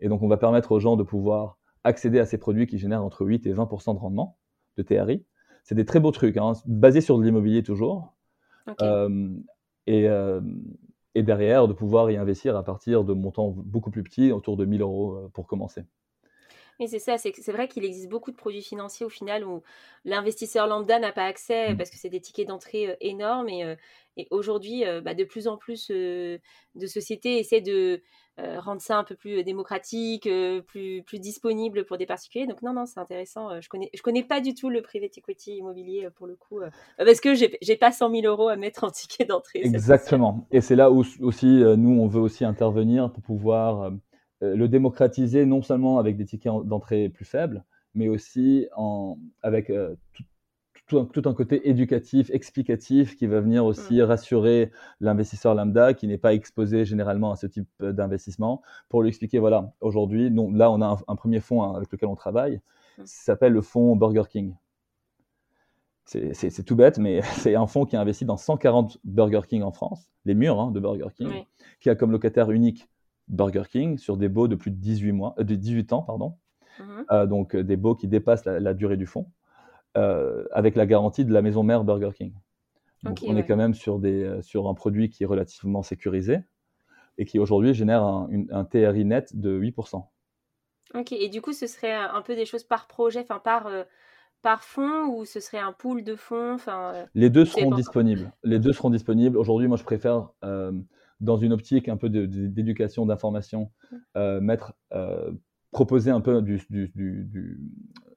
Et donc, on va permettre aux gens de pouvoir accéder à ces produits qui génèrent entre 8 et 20% de rendement de TRI. C'est des très beaux trucs, hein, basés sur de l'immobilier toujours. et, et, derrière, de pouvoir y investir à partir de montants beaucoup plus petits, autour de 1000 euros pour commencer. Mais c'est ça, c'est vrai qu'il existe beaucoup de produits financiers au final où l'investisseur lambda n'a pas accès mmh. parce que c'est des tickets d'entrée énormes. Et, et aujourd'hui, bah, de plus en plus de sociétés essaient de rendre ça un peu plus démocratique, plus, plus disponible pour des particuliers. Donc non, non, c'est intéressant. Je connais, je connais pas du tout le private equity immobilier pour le coup, parce que j'ai pas 100 000 euros à mettre en ticket d'entrée. Exactement. Et c'est là où aussi, nous, on veut aussi intervenir pour pouvoir euh, le démocratiser non seulement avec des tickets d'entrée plus faibles, mais aussi en, avec euh, tout, un, côté éducatif, explicatif, qui va venir aussi mm. rassurer l'investisseur lambda qui n'est pas exposé généralement à ce type d'investissement, pour lui expliquer, voilà, aujourd'hui, là, on a un, premier fonds hein, avec lequel on travaille, mm. ça s'appelle le fonds Burger King. C'est tout bête, mais [LAUGHS] c'est un fonds qui a investi dans 140 Burger King en France, les murs hein, de Burger King, qui a comme locataire unique Burger King sur des baux de plus de 18, mois, euh, de 18 ans, pardon. Mhm. Euh, donc euh, des baux qui dépassent la, durée du fonds, avec la garantie de la maison mère Burger King. Donc on est quand même sur, des, sur un produit qui est relativement sécurisé et qui aujourd'hui génère un, un, TRI net de 8%. Ok, et du coup ce serait un peu des choses par projet, enfin par par fonds ou ce serait un pool de fonds enfin, Les deux seront disponibles. Les deux seront disponibles. Aujourd'hui, moi, je préfère dans une optique un peu d'éducation, d'information, euh, mettre, euh, proposer un peu du,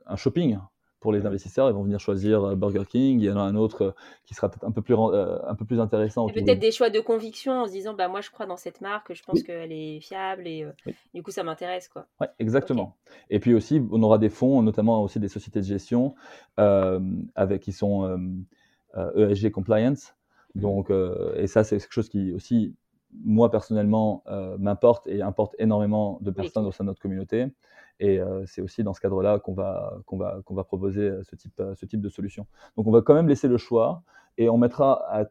un shopping pour les investisseurs. Ils vont venir choisir euh, Burger King. Il y en a un autre qui sera peut-être un peu plus, un peu plus intéressant. Peut-être des choix de conviction en se disant, bah, moi, je crois dans cette marque, je pense qu'elle est fiable et du coup, ça m'intéresse. quoi. Ouais, exactement. Et puis aussi, on aura des fonds, notamment aussi des sociétés de gestion avec, qui sont ESG e compliance. Mmh. Donc, et ça, c'est quelque chose qui aussi moi personnellement euh, m'importe et importe énormément de personnes au sein de notre communauté. Et euh, c'est aussi dans ce cadre-là qu'on va, qu'on va, qu'on va proposer euh, ce type, ce type de solution. Donc on va quand même laisser le choix et on mettra, à,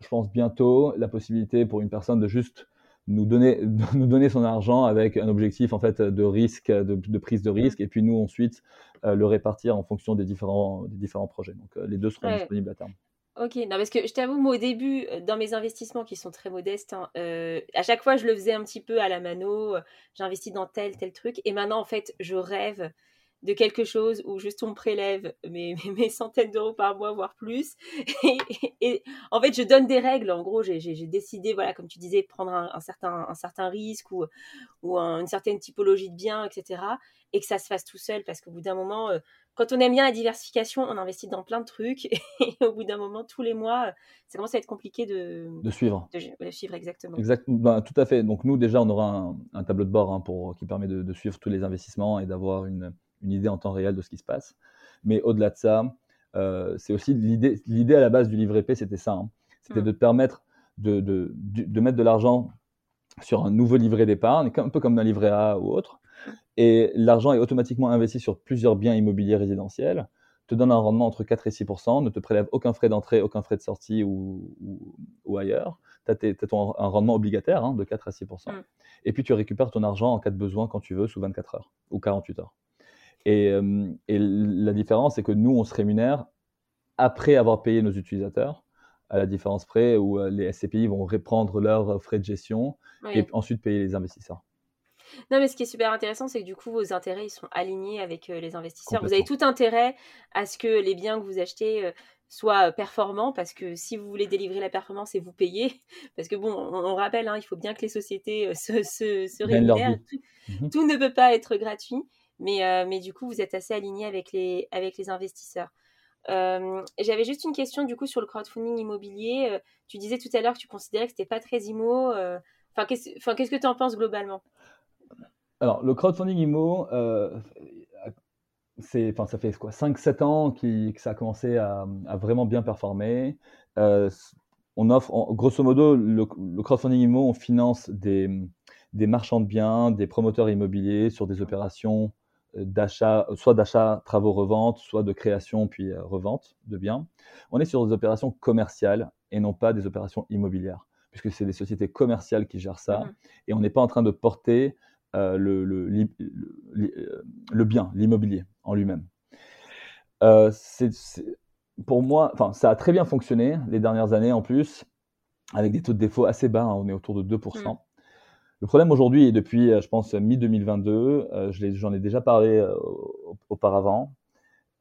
je pense bientôt, la possibilité pour une personne de juste nous donner, [LAUGHS] nous donner son argent avec un objectif en fait de risque, de, prise de risque, et puis nous ensuite le répartir en fonction des différents, des différents projets. Donc les deux seront disponibles à terme. Ok, non, parce que je t'avoue, moi, au début, euh, dans mes investissements qui sont très modestes, hein, euh, à chaque fois, je le faisais un petit peu à la mano, euh, j'investis dans tel, tel truc, et maintenant, en fait, je rêve de quelque chose où juste on prélève [LAUGHS] mes, centaines d'euros par mois, voire plus. [LAUGHS] Et, en fait, je donne des règles. En gros, j'ai décidé, voilà, comme tu disais, prendre un, certain, un certain risque ou, ou une certaine typologie de biens, etc. Et que ça se fasse tout seul, parce qu'au bout d'un moment, quand on aime bien la diversification, on investit dans plein de trucs [LAUGHS] et au bout d'un moment, tous les mois, ça commence à être compliqué de, de suivre. De, suivre exactement. Exact, ben, tout à fait. Donc nous, déjà, on aura un, tableau de bord hein, pour, qui permet de, suivre tous les investissements et d'avoir une, une, idée en temps réel de ce qui se passe. Mais au-delà de ça, euh, c'est aussi l'idée, l'idée à la base du livret P, c'était ça. Hein. C'était mmh. de te permettre de, de mettre de l'argent sur un nouveau livret d'épargne, un peu comme un livret A ou autre, et l'argent est automatiquement investi sur plusieurs biens immobiliers résidentiels, te donne un rendement entre 4 et 6 ne te prélève aucun frais d'entrée, aucun frais de sortie ou, ou, ailleurs. Tu as, un rendement obligataire hein, de 4 à 6 mm. Et puis tu récupères ton argent en cas de besoin quand tu veux, sous 24 heures ou 48 heures. Et, euh, et la différence, c'est que nous, on se rémunère après avoir payé nos utilisateurs, à la différence près où euh, les SCPI vont reprendre leurs frais de gestion et ensuite payer les investisseurs. Non, mais ce qui est super intéressant, c'est que du coup, vos intérêts, ils sont alignés avec euh, les investisseurs. Vous avez tout intérêt à ce que les biens que vous achetez euh, soient euh, performants, parce que si vous voulez délivrer la performance et vous payez, [LAUGHS] parce que bon, on, rappelle, hein, il faut bien que les sociétés se, se, se rémunèrent. Mhm. Tout, ne peut pas être gratuit, mais, mais du coup, vous êtes assez aligné avec les, avec les investisseurs. J'avais juste une question du coup sur le crowdfunding immobilier. tu disais tout à l'heure que tu considérais que c'était pas très immo Enfin, qu'est-ce que tu en penses globalement? Alors, le crowdfunding IMO, enfin, ça fait quoi 5-7 ans que ça a commencé à, vraiment bien performer. Euh, on offre, grosso modo, le, crowdfunding IMO, on finance des, des, marchands de biens, des promoteurs immobiliers sur des opérations euh, d'achat, soit d'achat, travaux, revente, soit de création puis euh, revente de biens. On est sur des opérations commerciales et non pas des opérations immobilières, puisque c'est des sociétés commerciales qui gèrent ça, mmh. et on n'est pas en train de porter euh, le, euh, le, bien, l'immobilier en lui-même. Euh, pour moi, enfin, ça a très bien fonctionné les dernières années en plus, avec des taux de défaut assez bas, hein, on est autour de 2%. Mm. Le problème aujourd'hui, et depuis, je pense, mi-2022, j'en ai déjà parlé auparavant,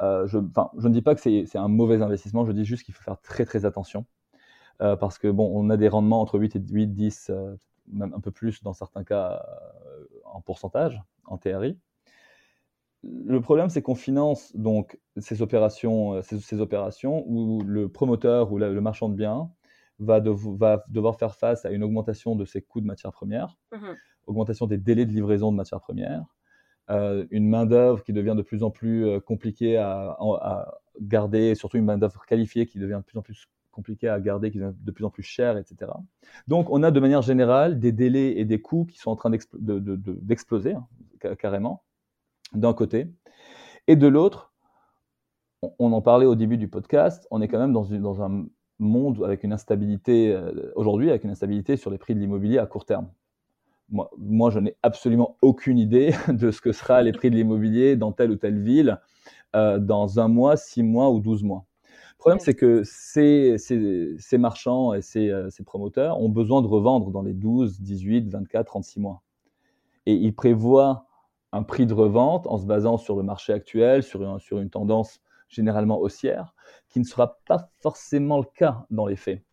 je, je, ne dis pas que c'est un mauvais investissement, je dis juste qu'il faut faire très très attention. parce que bon, on a des rendements entre 8 et 8, 10, même un peu plus dans certains cas euh, en pourcentage, en TRI. Le problème, c'est qu'on finance donc ces opérations, euh, ces, opérations où le promoteur ou le marchand de biens va, va, devoir faire face à une augmentation de ses coûts de matières premières, mmh augmentation des délais de livraison de matières premières, euh, une main-d'œuvre qui devient de plus en plus compliquée à, à, garder, surtout une main-d'œuvre qualifiée qui devient de plus en plus compliqué à garder, qui devient de plus en plus cher, etc. Donc, on a de manière générale des délais et des coûts qui sont en train d'exploser, hein, carrément, d'un côté. Et de l'autre, on, en parlait au début du podcast, on est quand même dans, un monde avec une instabilité, euh, aujourd'hui, avec une instabilité sur les prix de l'immobilier à court terme. Moi, moi je n'ai absolument aucune idée [LAUGHS] de ce que sera les prix de l'immobilier dans telle ou telle ville euh, dans un mois, six mois ou douze mois. Le problème, c'est que ces, ces, marchands et ces, euh, ces, promoteurs ont besoin de revendre dans les 12, 18, 24, 36 mois. Et ils prévoient un prix de revente en se basant sur le marché actuel, sur, sur une tendance généralement haussière, qui ne sera pas forcément le cas dans les faits.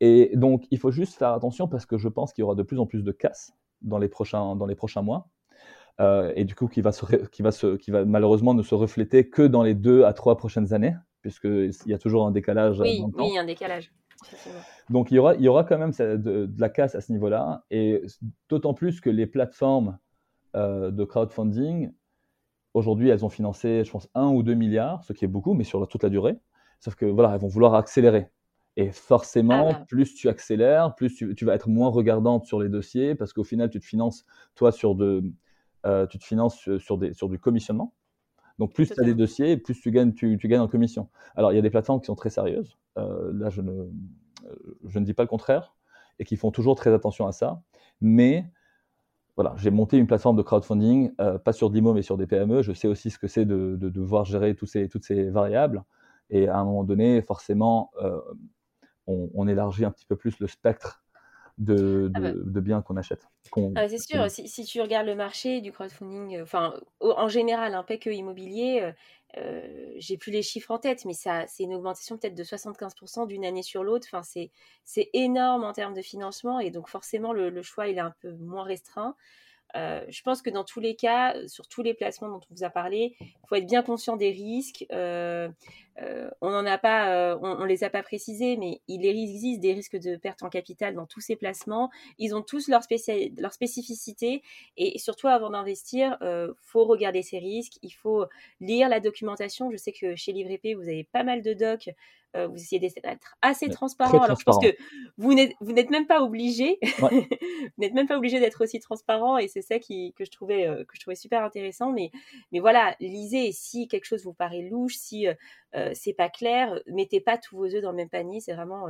Et donc, il faut juste faire attention parce que je pense qu'il y aura de plus en plus de casse dans les prochains, dans les prochains mois. Euh, et du coup, qui va, se, qui, va se, qui va malheureusement ne se refléter que dans les deux à trois prochaines années, puisqu'il y a toujours un décalage. Oui, oui, un décalage. Donc il y aura, il y aura quand même de, la casse à ce niveau-là, et d'autant plus que les plateformes euh, de crowdfunding, aujourd'hui, elles ont financé, je pense, 1 ou 2 milliards, ce qui est beaucoup, mais sur toute la durée. Sauf que voilà, elles vont vouloir accélérer. Et forcément, ah bah. plus tu accélères, plus tu, tu, vas être moins regardante sur les dossiers, parce qu'au final, tu te finances, toi, sur, de, euh, tu te finances sur, des, sur du commissionnement. Donc plus tu as des dossiers, plus tu gagnes, tu, gagnes en commission. Alors il y a des plateformes qui sont très sérieuses. Euh, là, je ne, je ne dis pas le contraire et qui font toujours très attention à ça. Mais voilà, j'ai monté une plateforme de crowdfunding, euh, pas sur Dimo mais sur des PME. Je sais aussi ce que c'est de, devoir gérer tous ces, toutes ces variables. Et à un moment donné, forcément, euh, on, on, élargit un petit peu plus le spectre de, ah bah. de, biens qu'on achète. Ah, c'est sûr, si, si, tu regardes le marché du crowdfunding, euh, enfin, en général, un hein, que immobilier, euh, euh, j'ai plus les chiffres en tête, mais ça, c'est une augmentation peut-être de 75% d'une année sur l'autre. Enfin, c'est, c'est énorme en termes de financement et donc forcément, le, le choix, il est un peu moins restreint. Euh, je pense que dans tous les cas, sur tous les placements dont on vous a parlé, il faut être bien conscient des risques. Euh, euh, on n'en a pas, on, les a pas précisés, mais il existe des risques de perte en capital dans tous ces placements. Ils ont tous leur, leur spécificité et surtout avant d'investir, faut regarder ces risques. Il faut lire la documentation. Je sais que chez LivreP, vous avez pas mal de docs euh, vous essayez d'être assez transparent. Alors, je pense que vous n'êtes même pas obligé. [LAUGHS] vous n'êtes même pas obligé d'être aussi transparent et c'est ça qui, que, je trouvais, euh, que je trouvais super intéressant. Mais, mais voilà, lisez si quelque chose vous paraît louche, si euh, c'est pas clair, mettez pas tous vos œufs dans le même panier. C'est vraiment.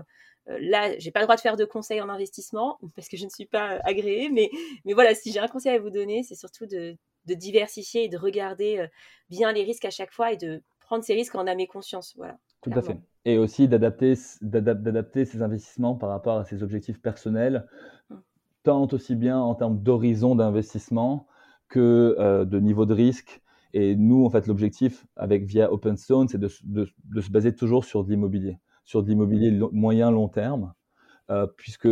là, j'ai pas le droit de faire de conseils en investissement [LAUGHS] parce que je ne suis pas agréée. Mais, mais voilà, si j'ai un conseil à vous donner, c'est surtout de, de diversifier et de regarder bien les risques à chaque fois et de prendre ces risques en âme et conscience. Voilà. Tout à fait. Et aussi d'adapter, d'adapter ses investissements par rapport à ses objectifs personnels, mmh. tant aussi bien en termes d'horizon d'investissement que euh, de niveau de risque. Et nous, en fait, l'objectif avec via OpenStone, c'est de, se baser toujours sur de l'immobilier, sur de l'immobilier moyen long terme, euh, puisque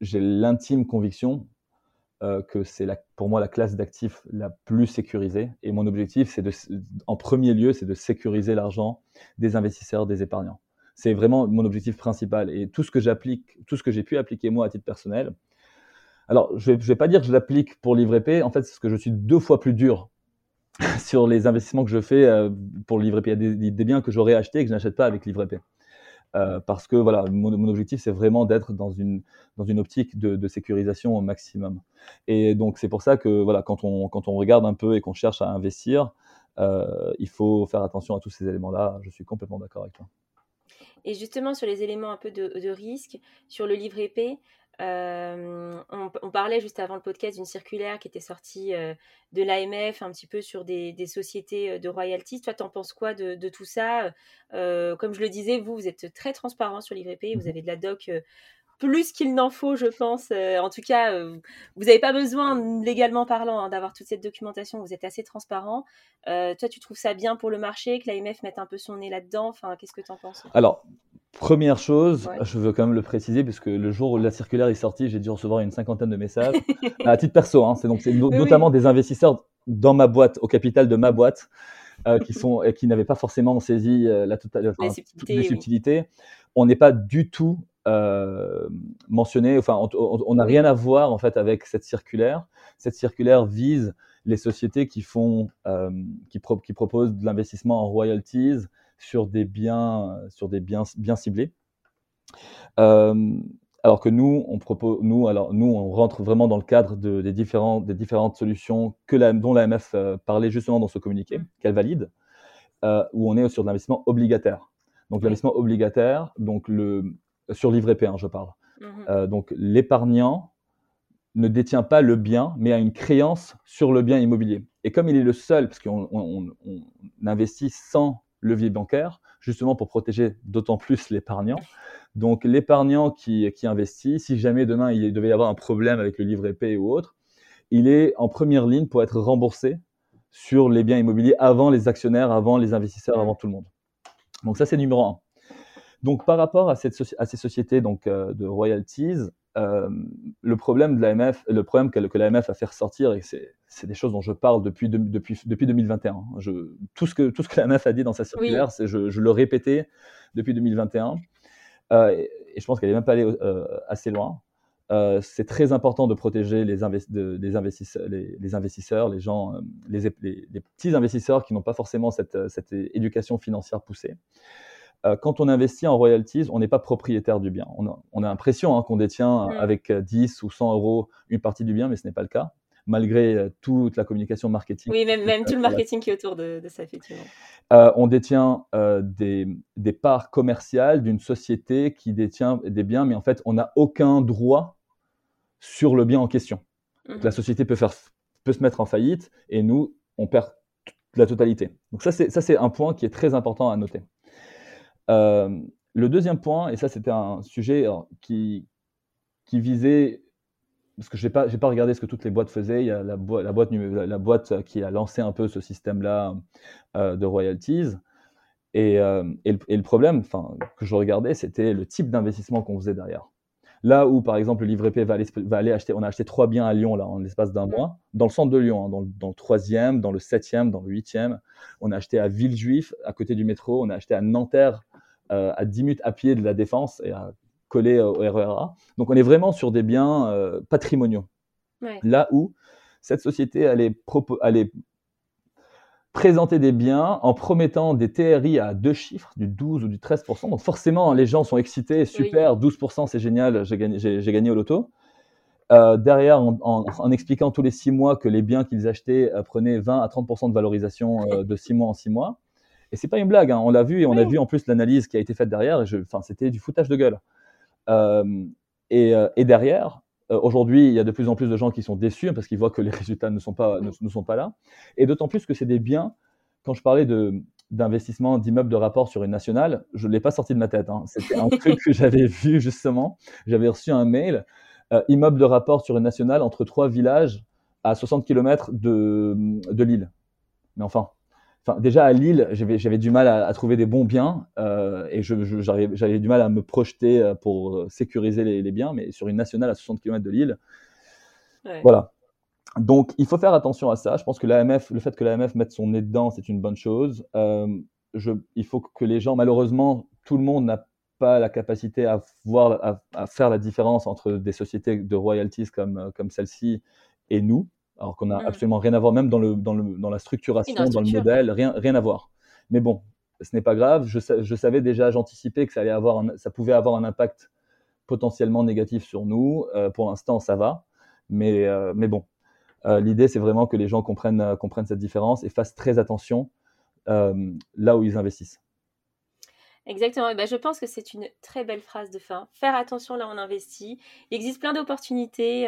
j'ai l'intime conviction que c'est pour moi la classe d'actifs la plus sécurisée. Et mon objectif, c'est en premier lieu, c'est de sécuriser l'argent des investisseurs, des épargnants. C'est vraiment mon objectif principal. Et tout ce que j'applique, tout ce que j'ai pu appliquer moi à titre personnel. Alors, je ne vais, pas dire que je l'applique pour livre épais. En fait, c'est ce que je suis deux fois plus dur [LAUGHS] sur les investissements que je fais euh, pour livre. Il y a des, biens que j'aurais achetés et que je n'achète pas avec livre épais. Euh, parce que voilà, mon, objectif, c'est vraiment d'être dans une, dans une optique de, sécurisation au maximum. Et donc, c'est pour ça que voilà, quand on, quand on regarde un peu et qu'on cherche à investir, euh, il faut faire attention à tous ces éléments-là. Je suis complètement d'accord avec toi. Et justement, sur les éléments un peu de, de risque, sur le livre épais, euh, on, parlait juste avant le podcast d'une circulaire qui était sortie euh, de l'AMF un petit peu sur des, sociétés euh, de royalties. Toi, t'en penses quoi de, tout ça? Comme je le disais, vous, vous êtes très transparent sur l'IVP, vous mmh avez de la doc plus qu'il n'en faut, je pense. en tout cas, vous n'avez pas besoin, légalement parlant, hein, d'avoir toute cette documentation. Vous êtes assez transparent. toi, tu trouves ça bien pour le marché, que l'AMF mette un peu son nez là-dedans? Enfin, qu'est-ce que tu en penses? Alors, Première chose, je veux quand même le préciser, parce que le jour où la circulaire est sortie, j'ai dû recevoir une cinquantaine de messages. [LAUGHS] à titre perso, hein, c'est donc notamment des investisseurs dans ma boîte, au capital de ma boîte, euh, qui sont qui n'avaient pas forcément saisi euh, la totale, les subtilités. On n'est pas du tout euh, mentionné, enfin, on n'a rien à voir en fait avec cette circulaire. Cette circulaire vise les sociétés qui font, qui, qui proposent de l'investissement en royalties sur des biens, sur des biens bien ciblés. Euh, alors que nous, on propose, nous, alors nous, on rentre vraiment dans le cadre de, des, différents, des différentes solutions que la, dont l'AMF euh, parlait justement dans ce communiqué, mmh. qu'elle valide, euh, où on est sur l'investissement obligataire. Donc l'investissement obligataire, donc le, sur livre P1, je parle. Mmh donc l'épargnant ne détient pas le bien, mais a une créance sur le bien immobilier. Et comme il est le seul, parce qu'on on, on investit sans levier bancaire, justement pour protéger d'autant plus l'épargnant. Donc l'épargnant qui, investit, si jamais demain il devait y avoir un problème avec le livret P ou autre, il est en première ligne pour être remboursé sur les biens immobiliers avant les actionnaires, avant les investisseurs, avant tout le monde. Donc ça c'est numéro un. Donc par rapport à ces sociétés donc, euh, de royalties, euh, le problème de l'AMF, le problème que, que l'AMF a fait ressortir, et c'est des choses dont je parle depuis, depuis, depuis 2021. Je, tout ce que, tout ce que l'AMF a dit dans sa circulaire, je, je, le répétais depuis 2021. Euh, et, je pense qu'elle n'est même pas allée euh, assez loin. c'est très important de protéger les, investisseurs, les, investisseurs, les gens, les, les, petits investisseurs qui n'ont pas forcément cette, cette éducation financière poussée. Euh, quand on investit en royalties, on n'est pas propriétaire du bien. On a, l'impression hein, qu'on détient mm. avec 10 ou 100 euros une partie du bien, mais ce n'est pas le cas, malgré euh, toute la communication marketing. Oui, même, même tout le marketing qui est autour de, ça, effectivement. Euh, on détient des, des, parts commerciales d'une société qui détient des biens, mais en fait, on n'a aucun droit sur le bien en question. Mm-hmm. La société peut, faire, peut se mettre en faillite et nous, on perd la totalité. Donc ça, c'est un point qui est très important à noter. Euh, le deuxième point, et ça c'était un sujet qui, qui visait, parce que je n'ai pas, pas regardé ce que toutes les boîtes faisaient, il y a la, boîte, la boîte qui a lancé un peu ce système-là euh, de royalties. Et, euh, et, le, problème que je regardais, c'était le type d'investissement qu'on faisait derrière. Là où, par exemple, le livre épais va aller, va aller, acheter, on a acheté trois biens à Lyon là, en l'espace d'un mois, dans le centre de Lyon, hein, dans, dans, le troisième, dans le septième, dans le huitième. On a acheté à Villejuif, à côté du métro. On a acheté à Nanterre, à 10 minutes à pied de la Défense et à coller au RERA. Donc on est vraiment sur des biens euh, patrimoniaux. Là où cette société allait, allait présenter des biens en promettant des TRI à deux chiffres, du 12 ou du 13%. Donc forcément, les gens sont excités, super, 12%, c'est génial, j'ai gagné, gagné, au loto. Euh, derrière, en, expliquant tous les six mois que les biens qu'ils achetaient prenaient 20 à 30% de valorisation de six mois en six mois. Et c'est pas une blague, hein. on l'a vu et on a vu en plus l'analyse qui a été faite derrière. Enfin, c'était du foutage de gueule. Euh, et, euh, et, derrière, euh, aujourd'hui, il y a de plus en plus de gens qui sont déçus parce qu'ils voient que les [LAUGHS] résultats ne sont pas, ne, sont pas là. Et d'autant plus que c'est des biens. Quand je parlais de d'investissement d'immeubles de rapport sur une nationale, je ne l'ai pas sorti de ma tête. Hein. C'était un truc que [LAUGHS] j'avais vu justement. J'avais reçu un mail, immeuble de rapport sur une nationale entre trois villages à 60 km de, de Lille. Mais enfin, Enfin, déjà à Lille, j'avais du mal à, trouver des bons biens euh, et j'avais du mal à me projeter euh, pour euh, sécuriser les, biens, mais sur une nationale à 60 km de Lille, voilà. Donc il faut faire attention à ça. Je pense que l'AMF, le fait que l'AMF mette son nez dedans, c'est une bonne chose. je, il faut que les gens, malheureusement, tout le monde n'a pas la capacité à, voir, à, faire la différence entre des sociétés de royalties comme, comme celle-ci et nous, alors qu'on n'a mm. absolument rien à voir, même dans, le, dans, le, dans la structuration, dans, le modèle, rien, rien à voir. Mais bon, ce n'est pas grave, je, je savais déjà, j'anticipais que ça, allait avoir ça pouvait avoir un impact potentiellement négatif sur nous. Euh, pour l'instant, ça va. Mais, euh, mais bon, euh, l'idée, c'est vraiment que les gens comprennent, comprennent cette différence et fassent très attention là où ils investissent. Exactement. ben, je pense que c'est une très belle phrase de fin. Faire attention là où on investit. Il existe plein d'opportunités.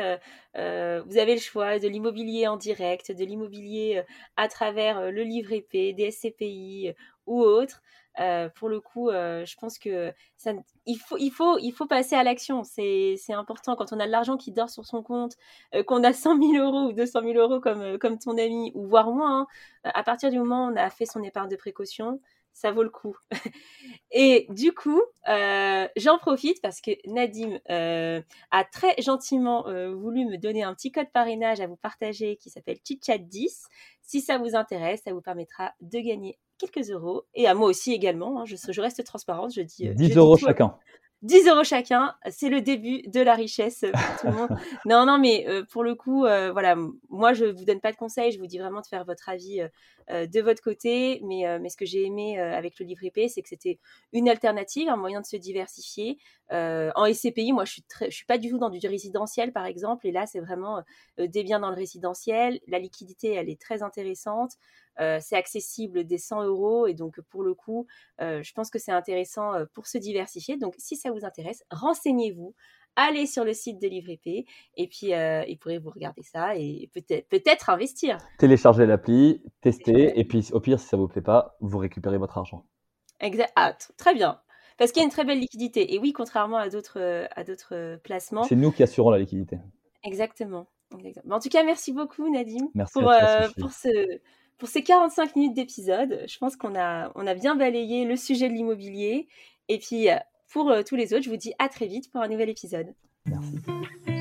vous avez le choix de l'immobilier en direct, de l'immobilier à travers le livre épais, des SCPI ou autres. Euh, pour le coup, euh, je pense que il, faut, il, faut, il faut passer à l'action. C'est important quand on a de l'argent qui dort sur son compte, euh, qu'on a 100 000 euros ou 200 000 euros comme, comme ton ami, ou voire moins. Hein. à partir du moment où on a fait son épargne de précaution, ça vaut le coup. [LAUGHS] et du coup, j'en profite parce que Nadim a très gentiment voulu me donner un petit code parrainage à vous partager qui s'appelle ChitChat10. Si ça vous intéresse, ça vous permettra de gagner quelques euros. Et à moi aussi également, hein, je, je, reste transparente, je dis... 10 euros chacun. 10 euros chacun, c'est le début de la richesse pour tout le monde. [LAUGHS] non, non, mais euh, pour le coup, euh, voilà, moi je vous donne pas de conseils, je vous dis vraiment de faire votre avis euh, de votre côté. Mais, mais ce que j'ai aimé avec le livre IP, c'est que c'était une alternative, un moyen de se diversifier. en SCPI, moi je suis très, je suis pas du tout dans du résidentiel par exemple, et là c'est vraiment des biens dans le résidentiel. La liquidité, elle est très intéressante. Euh, c'est accessible des 100 euros et donc pour le coup, euh, je pense que c'est intéressant euh, pour se diversifier. Donc si ça vous intéresse, renseignez-vous. Allez sur le site de LivreP et puis il pourrez vous regarder ça et peut-être peut-être investir. Téléchargez l'appli, testez et puis au pire si ça vous plaît pas, vous récupérez votre argent. Exact. Ah, très bien parce qu'il y a une très belle liquidité. Et oui, contrairement à d'autres à d'autres placements. C'est nous qui assurons la liquidité. Exactement. En tout cas, merci beaucoup Nadim merci pour, pour ce pour ces 45 minutes d'épisode. Je pense qu'on a, on a bien balayé le sujet de l'immobilier. Et puis, euh, pour euh, tous les autres, je vous dis à très vite pour un nouvel épisode. Merci.